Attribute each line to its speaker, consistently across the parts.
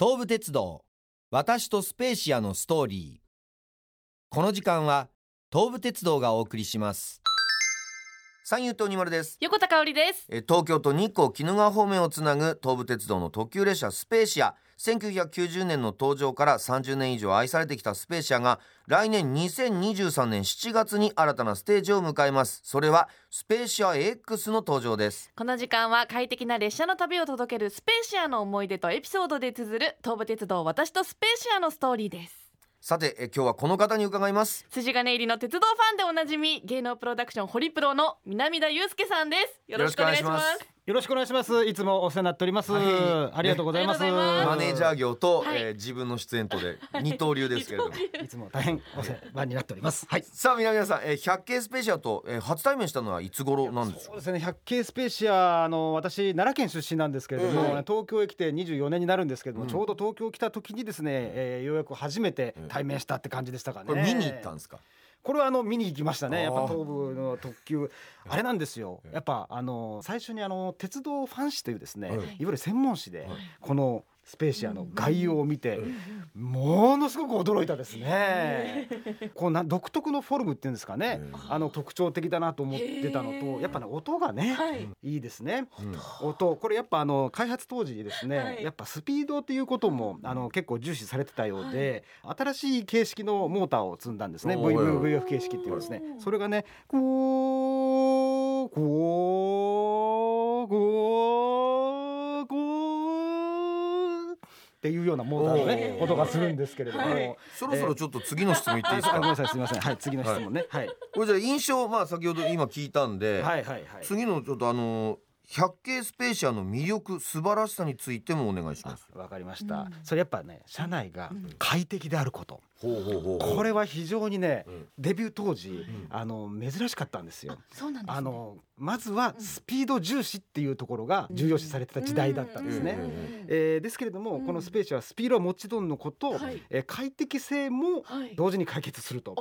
Speaker 1: 東武鉄道私とスペーシアのストーリー。この時間は東武鉄道がお送りします。三遊亭二丸です。
Speaker 2: 横田香織です。
Speaker 1: え東京と日光鬼怒川方面をつなぐ東武鉄道の特急列車スペーシア1990年の登場から30年以上愛されてきたスペーシアが来年2023年7月に新たなステージを迎えます。それはスペーシア X の登場です。
Speaker 2: この時間は快適な列車の旅を届けるスペーシアの思い出とエピソードで綴る東武鉄道私とスペーシアのストーリーです。
Speaker 1: さてえ今日はこの方に伺います。
Speaker 2: 筋金入りの鉄道ファンでおなじみ芸能プロダクションホリプロの南田祐介さんです。よろしくお願いします
Speaker 1: よろしくお願いします。
Speaker 3: いつもお世話になっております。
Speaker 1: はい。
Speaker 3: ありがとうございます。
Speaker 2: ありがとうございます。
Speaker 1: マネージャー業と、
Speaker 2: はい。
Speaker 1: えー自分の出演とで二刀流ですけれども。
Speaker 3: いつも大変お世話になっております。はい。
Speaker 1: さあ皆さん、えー、百景スペシアと、えー、初対面したのはいつ頃なんですか？
Speaker 3: そうですね。百景スペーシアあの私奈良県出身なんですけれども、
Speaker 1: はい。
Speaker 3: 東京へ来て24年になるんですけれども、
Speaker 1: うん。
Speaker 3: ちょうど東京来た時にですね、えーようやく初めて対面したって感じでしたかね。
Speaker 1: これ見に行ったんですか、
Speaker 3: これはあの見に行きましたね。やっぱ東武の特急。あれなんですよ。やっぱあの最初にあの鉄道ファン誌というですね、
Speaker 1: はい。
Speaker 3: い、わゆる専門誌で、
Speaker 1: はい。
Speaker 3: このスペーシアの概要を見て、ものすごく驚いたですね。こうな独特のフォルムっていうんですかね、あの特徴的だなと思ってたの
Speaker 2: へ
Speaker 3: と、
Speaker 2: ー。
Speaker 3: やっぱね音がね、
Speaker 2: はい。
Speaker 3: いいですね。
Speaker 1: うん。
Speaker 3: 音。これやっぱあの開発当時ですね、
Speaker 2: はい。
Speaker 3: やっぱスピードっていうこともあの結構重視されてたようで、新しい形式のモーターを積んだんですね。VVVF 形式っていうですね。それがねこうこうこうっていうようなモーターのね
Speaker 1: おー。
Speaker 3: 音がするんですけれども、
Speaker 2: はい。
Speaker 1: そろそろちょっと次の質問いっていいですか、
Speaker 3: あごめんなさいすみませんはい次の質問ね。はい、
Speaker 1: これじゃあ印象まあ先ほど今聞いたんで、
Speaker 3: はいはいはい。
Speaker 1: 次のちょっとあのー百景スペーシアの魅力素晴らしさについてもお願いします。
Speaker 3: あわかりました、
Speaker 2: うん
Speaker 3: それやっぱね車内が快適であること、これは非常にね、
Speaker 1: うん。
Speaker 3: デビュー当時、
Speaker 1: ん。
Speaker 3: あの珍しかったんですよ。
Speaker 2: そうなんです、ね、
Speaker 3: あのまずはスピード重視っていうところが重要視されてた時代だったんですね。
Speaker 1: うん。
Speaker 3: えーですけれども、
Speaker 2: うん。
Speaker 3: このスペーシはスピードはもちろんのこと、
Speaker 2: はい。
Speaker 3: えー快適性も
Speaker 2: はい。
Speaker 3: 同時に解決すると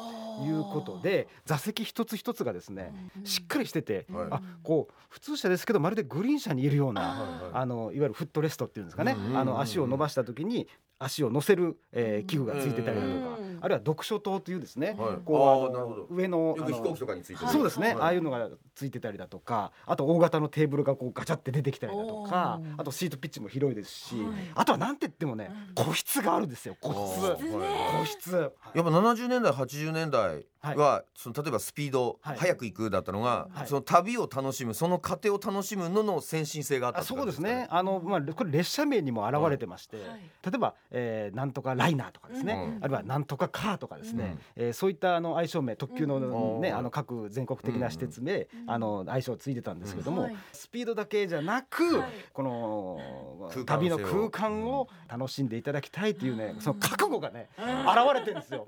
Speaker 3: いうことで座席一つ一つがですね、
Speaker 2: うん
Speaker 3: しっかりしてて、
Speaker 1: はい。
Speaker 3: あこう普通車ですけどまるでグリーン車にいるような
Speaker 2: あ
Speaker 3: のいわゆるフットレストっていうんですかね、あの足を伸ばした時に足を乗せる、えー器具がついてたりだとか、
Speaker 2: うん。
Speaker 3: あるいは読書灯というですね、
Speaker 1: はい。
Speaker 3: こうあの
Speaker 1: あーなるほど。
Speaker 3: 上のあの
Speaker 1: よく飛行機とかについてる。
Speaker 3: そうですね、
Speaker 1: はい。
Speaker 3: ああいうのがついてたりだとかあと大型のテーブルがこうガチャって出てきたりだとかあとシートピッチも広いですし、
Speaker 2: はい。
Speaker 3: あとはなんて言ってもね、
Speaker 2: うん。
Speaker 3: 個室があるんですよ個室。個室
Speaker 1: やっぱ70年代80年代は、その例えばスピード、
Speaker 3: はい。
Speaker 1: 早く行くだったのが、
Speaker 3: はい。
Speaker 1: その旅を楽しむその過程を楽しむのの先進性があった
Speaker 3: そうですね。あのまあこれ列車名にも表れてまして、
Speaker 2: はい。
Speaker 3: 例えば、えー、なんとかライナーとかですね、
Speaker 1: うん
Speaker 3: あるいはなんとかカーとかですね、えーそういったあの愛称名特急の
Speaker 1: うん
Speaker 3: ね、あの各全国的な施設名、
Speaker 2: うん
Speaker 3: あの愛称ついてたんですけども、
Speaker 2: はい。
Speaker 3: スピードだけじゃなく、
Speaker 2: はい。
Speaker 3: この旅の空間を楽しんでいただきたいというね、
Speaker 2: うん。
Speaker 3: その覚悟がね、
Speaker 2: うん。
Speaker 3: 現れてるんですよ。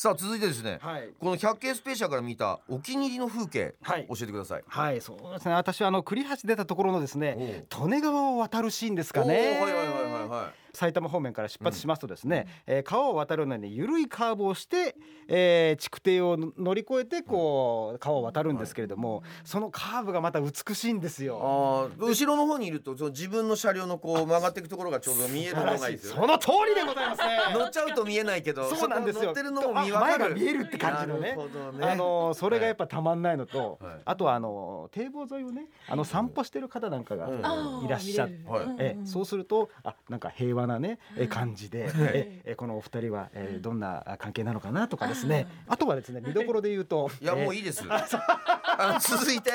Speaker 1: さあ続いてですね、
Speaker 3: はい。
Speaker 1: この百景スペシャルから見たお気に入りの風景、
Speaker 3: はい
Speaker 1: 教えてください
Speaker 3: はい、そうですね。私はあの栗橋出たところのですね、利根川を渡るシーンですかね。
Speaker 1: はいはいはいはいはい
Speaker 3: 埼玉方面から出発しますとですね、えー川を渡るのに緩いカーブをして、えー築堤を乗り越えてこう川を渡るんですけれども、そのカーブがまた美しいんですよ。
Speaker 1: あー後ろの方にいるとその自分の車両のこう曲がっていくところがちょうど見えるのがい。いですよね。
Speaker 3: その通りでございますね。
Speaker 1: 乗っちゃうと見えないけど
Speaker 3: そうなんですよ。
Speaker 1: 乗ってるのも見
Speaker 3: 前
Speaker 1: かる。
Speaker 3: が見えるって感じのね。
Speaker 1: ね。
Speaker 3: あのそれがやっぱたまんないのと、
Speaker 1: はい。
Speaker 3: あとはあの堤防沿いをねあの散歩してる方なんかがいらっしゃっ
Speaker 2: 見れる。
Speaker 1: はい。
Speaker 2: うん
Speaker 3: えそうするとあなんか平和なねえ感じで、ええこのお二人は、えーどんな関係なのかなとかですね。あとはですね見どころで言うと
Speaker 1: いやもう
Speaker 3: い
Speaker 1: いいです。あの続いて。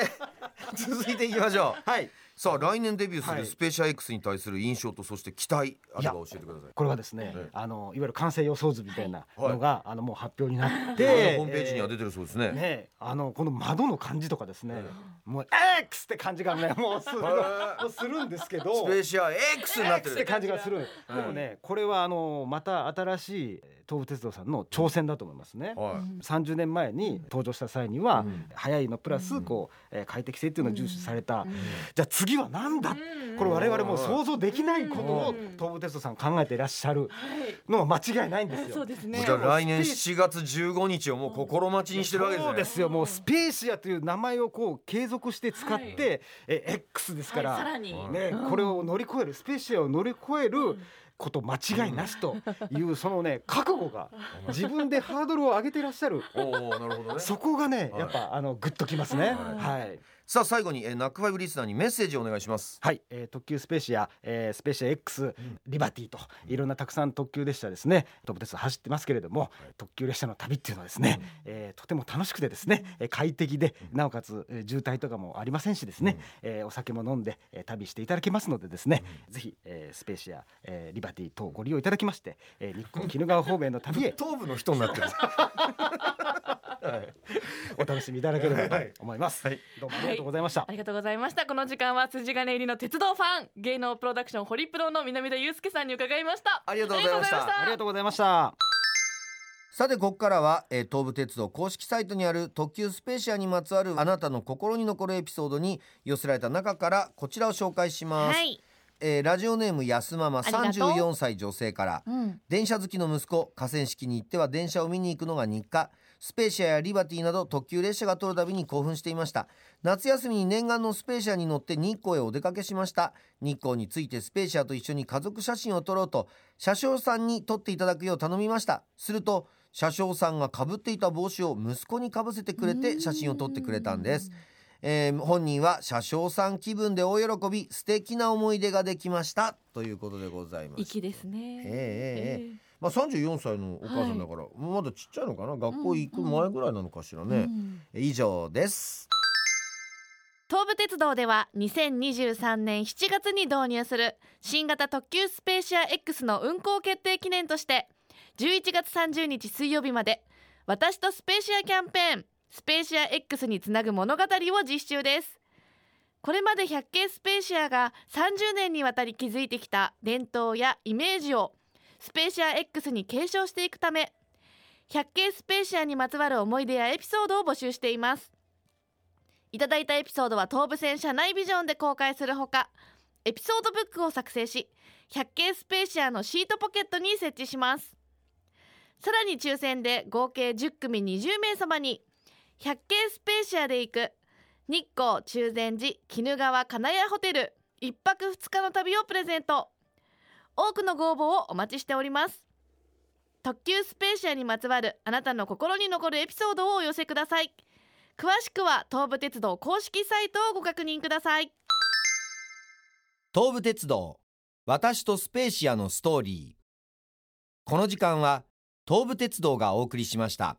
Speaker 1: 続いていきましょう。
Speaker 3: はい
Speaker 1: さあ来年デビューす
Speaker 3: はい。
Speaker 1: るスペーシャ X に対する印象とそして期待あれば教えてください。
Speaker 3: これはですね、
Speaker 1: ええ。
Speaker 3: あのいわゆる完成予想図みたいな
Speaker 1: はい。
Speaker 3: のが、あのもう発表になっ
Speaker 1: で
Speaker 3: て、
Speaker 1: ホームページには出てるそうですね、
Speaker 3: ねあのこの窓の感じとかですね、もう X って感じがね もうするするんですけど
Speaker 1: スペーシア X になって
Speaker 3: X って
Speaker 1: る
Speaker 3: 感じがする、でもねこれはあのまた新しい東武鉄道さんの挑戦だと思いますね。
Speaker 1: はい。
Speaker 3: 30年前に登場した際には、
Speaker 1: うん。
Speaker 3: 速いのプラスこう、えー快適性っていうのを重視された、
Speaker 2: うん。
Speaker 3: じゃあ次は何だ、
Speaker 2: うん。
Speaker 3: これ我々もう想像できないことを
Speaker 2: うん。
Speaker 3: 東武鉄道さん考えていらっしゃる
Speaker 2: はい。
Speaker 3: のは間違いないんですよ。
Speaker 2: そうですね。
Speaker 1: じゃあ来年7月15日をもう心待ちにしてるわけですね。
Speaker 3: そうですよ。もうスペーシアという名前をこう継続して使って、
Speaker 2: はい。
Speaker 3: え X ですから、
Speaker 2: はいさらに。
Speaker 3: ね
Speaker 2: うん
Speaker 3: これを乗り越えるスペーシアを乗り越える、こと間違いなしというそのね 覚悟が自分でハードルを上げていらっしゃる。
Speaker 1: おおなるほどね。
Speaker 3: そこがね
Speaker 1: はい。
Speaker 3: やっぱあのグッときますね。
Speaker 2: はい
Speaker 3: はい。
Speaker 1: さあ最後に、えー、 NACK5 リスナーにメッセージをお願いします。
Speaker 3: はい、えー、特急スペーシア、えー、スペーシア X、リバティといろんなたくさん特急列車ですね。東武鉄道走ってますけれども、特急列車の旅っていうのはですね、えー、とても楽しくてですね、えー快適でなおかつ、えー渋滞とかもありませんしですね、えーお酒も飲んで、えー旅していただけますのでですね、ぜひ、えー、スペーシア、えー、リバティ等ご利用いただきまして、えー、日光鬼怒川方面の旅へ。
Speaker 1: 東武の人になってる。
Speaker 3: お楽しみいただければと思います、
Speaker 1: はい。
Speaker 3: どうもありがとうございました、
Speaker 2: ありがとうございました。この時間は筋金入りの鉄道ファン芸能プロダクションホリプロの南田祐介さんに伺いました。
Speaker 1: ありがとうございました。
Speaker 3: ありがとうございました。
Speaker 1: さてここからは、えー東武鉄道公式サイトにある特急スペーシアにまつわるあなたの心に残るエピソードに寄せられた中からこちらを紹介します、
Speaker 2: はい、
Speaker 1: えーラジオネームやすママ
Speaker 2: ありがとう。
Speaker 1: 34歳女性から
Speaker 2: うん、
Speaker 1: 電車好きの息子河川敷に行っては電車を見に行くのが日課。スペーシアやリバティなど特急列車が通るたびに興奮していました。夏休みに念願のスペーシアに乗って日光へお出かけしました。日光についてスペーシアと一緒に家族写真を撮ろうと車掌さんに撮っていただくよう頼みました。すると車掌さんがかぶっていた帽子を息子にかぶせてくれて写真を撮ってくれたんですえー本人は車掌さん気分で大喜び素敵な思い出ができました。ということでございます。
Speaker 2: 粋ですね。
Speaker 1: ええええまあ、34歳のお母さんだから、まだちっちゃいのかな？学校行く前ぐらいなのかしらね、
Speaker 2: うん
Speaker 1: 以上です。
Speaker 2: 東武鉄道では2023年7月に導入する新型特急スペーシア X の運行決定記念として11月30日水曜日まで私とスペーシアキャンペーンスペーシア X につなぐ物語を実施中です。これまで百景スペーシアが30年にわたり築いてきた伝統やイメージをスペーシア X に継承していくため百景スペーシアにまつわる思い出やエピソードを募集しています。いただいたエピソードは東武線車内ビジョンで公開するほかエピソードブックを作成し百景スペーシアのシートポケットに設置します。さらに抽選で合計10組20名様に百景スペーシアで行く。日光中禅寺鬼怒川金谷ホテル。一泊二日の旅をプレゼント。多くのご応募をお待ちしております。特急スペーシアにまつわるあなたの心に残るエピソードをお寄せください。詳しくは東武鉄道公式サイトをご確認ください。
Speaker 1: 東武鉄道私とスペーシアのストーリー。この時間は東武鉄道がお送りしました。